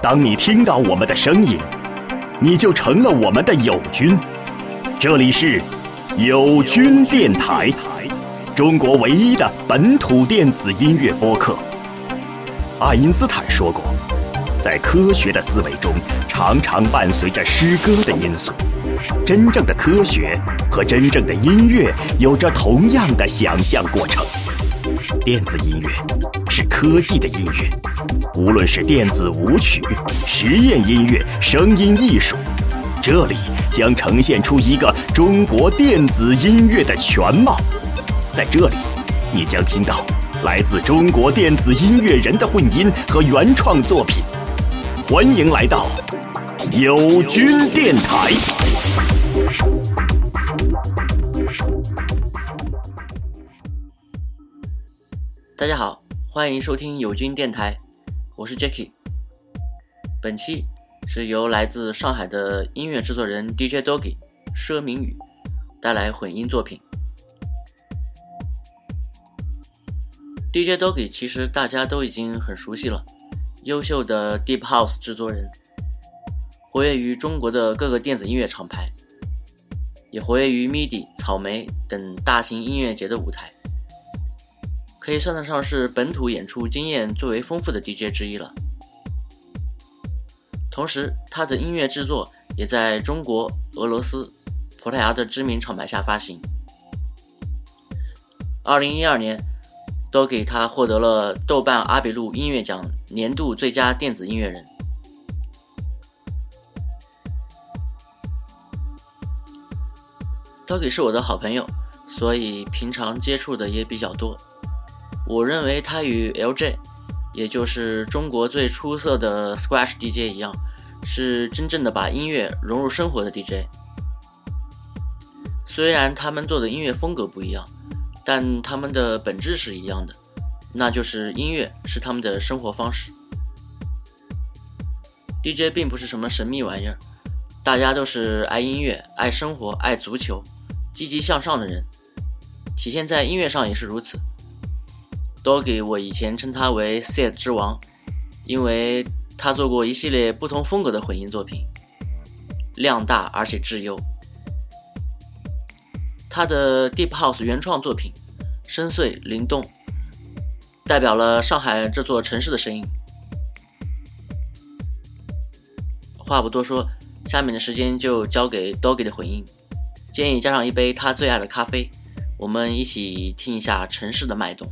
当你听到我们的声音，你就成了我们的友军。这里是友军电台，中国唯一的本土电子音乐播客。爱因斯坦说过，在科学的思维中，常常伴随着诗歌的因素。真正的科学和真正的音乐有着同样的想象过程。电子音乐科技的音乐，无论是电子舞曲、实验音乐、声音艺术，这里将呈现出一个中国电子音乐的全貌。在这里，你将听到来自中国电子音乐人的混音和原创作品。欢迎来到友军电台。大家好，欢迎收听友军电台，我是 Jacky。本期是由来自上海的音乐制作人 DJ Doggy 佘明宇带来混音作品。DJ Doggy 其实大家都已经很熟悉了，优秀的 Deep House 制作人，活跃于中国的各个电子音乐厂牌，也活跃于 MIDI、草莓等大型音乐节的舞台。可以算得上是本土演出经验最为丰富的 DJ 之一了。同时，他的音乐制作也在中国、俄罗斯、葡萄牙的知名厂牌下发行。二零一二年，都给他获得了豆瓣阿比路音乐奖年度最佳电子音乐人。Doggy 是我的好朋友，所以平常接触的也比较多。我认为他与 LJ，也就是中国最出色的 Scratch DJ 一样，是真正的把音乐融入生活的 DJ。虽然他们做的音乐风格不一样，但他们的本质是一样的，那就是音乐是他们的生活方式。DJ 并不是什么神秘玩意儿，大家都是爱音乐、爱生活、爱足球、积极向上的人，体现在音乐上也是如此。Doggy，我以前称他为 Set 之王，因为他做过一系列不同风格的混音作品，量大而且质优。他的 Deep House 原创作品深邃灵动，代表了上海这座城市的声音。话不多说，下面的时间就交给 Doggy 的混音，建议加上一杯他最爱的咖啡，我们一起听一下城市的脉动。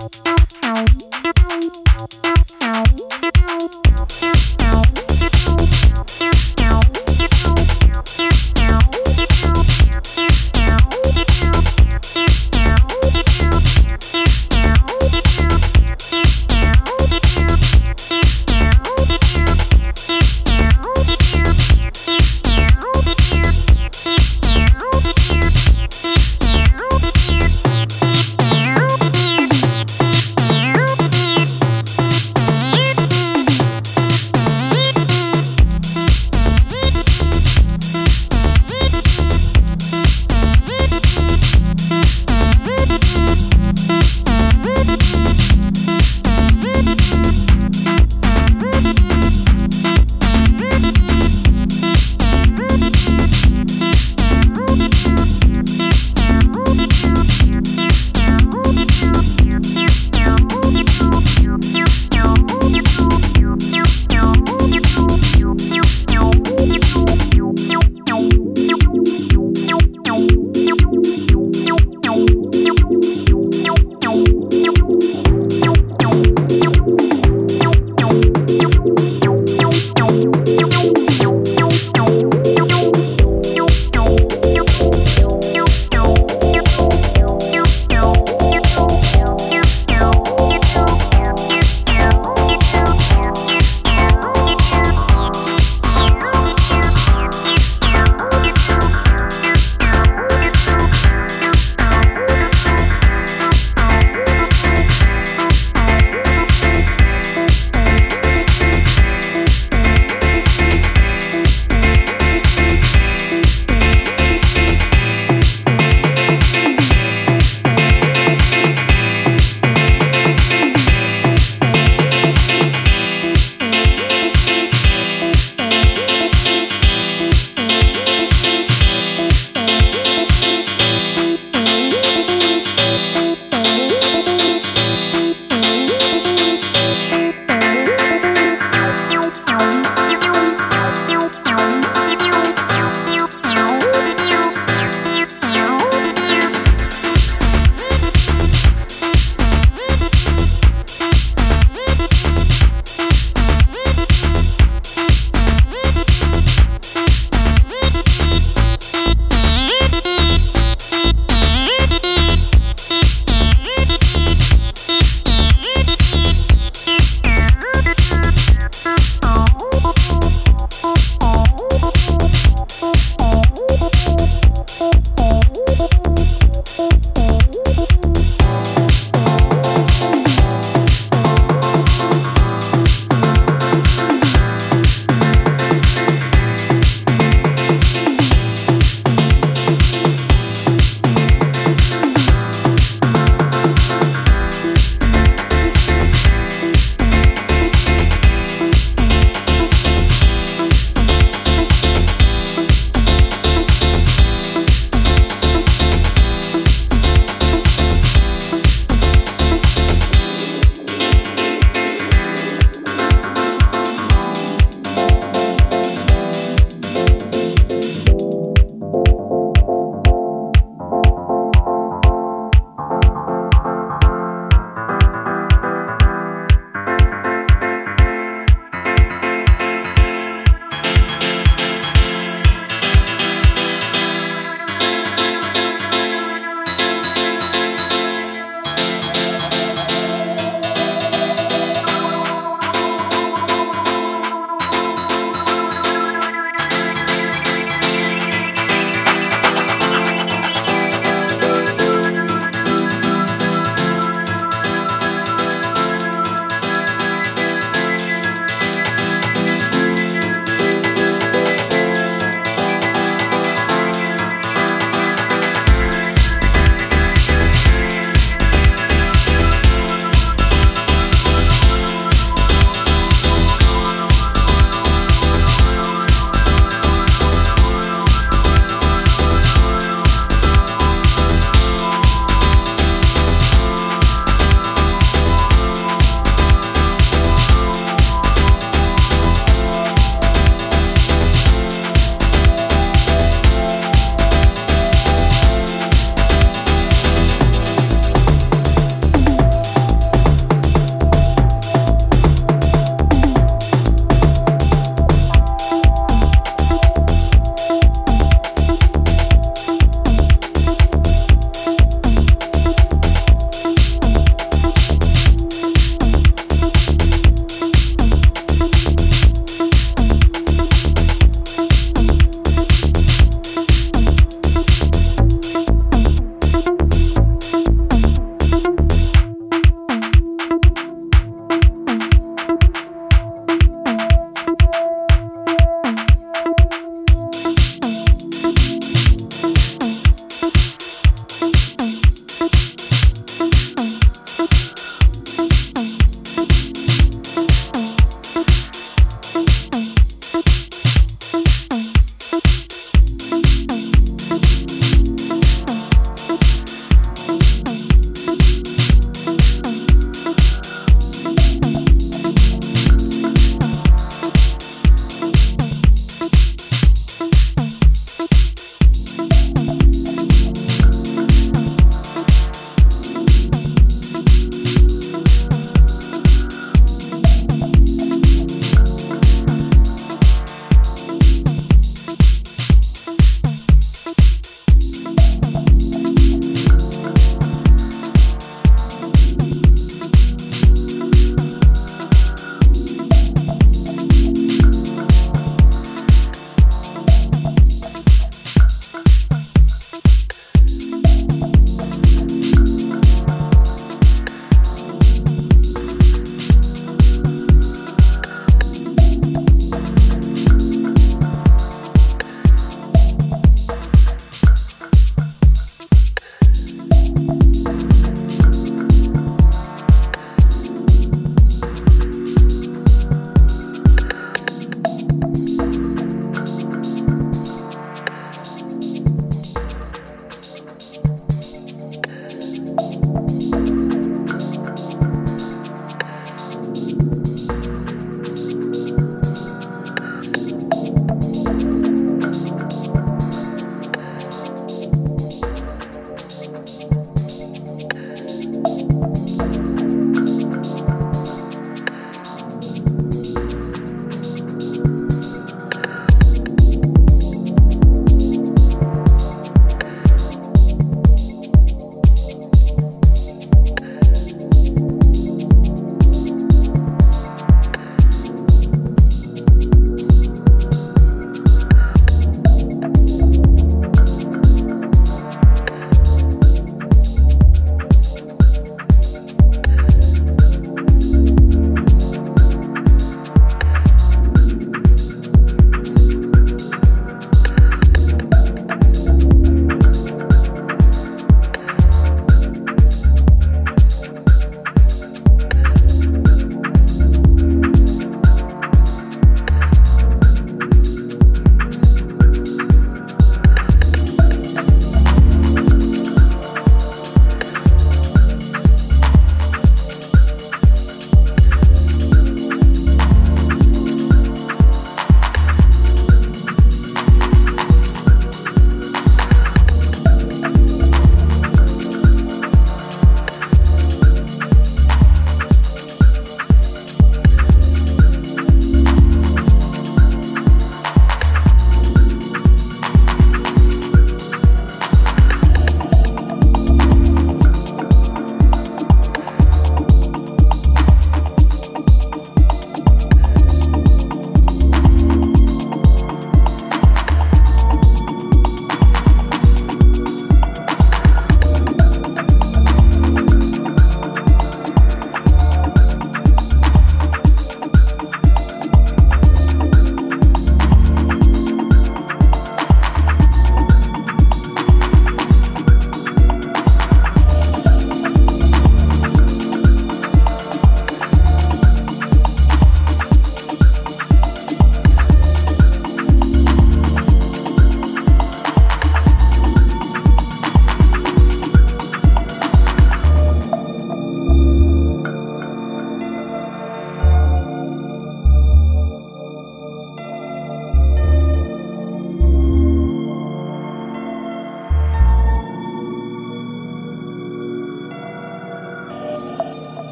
Thank you.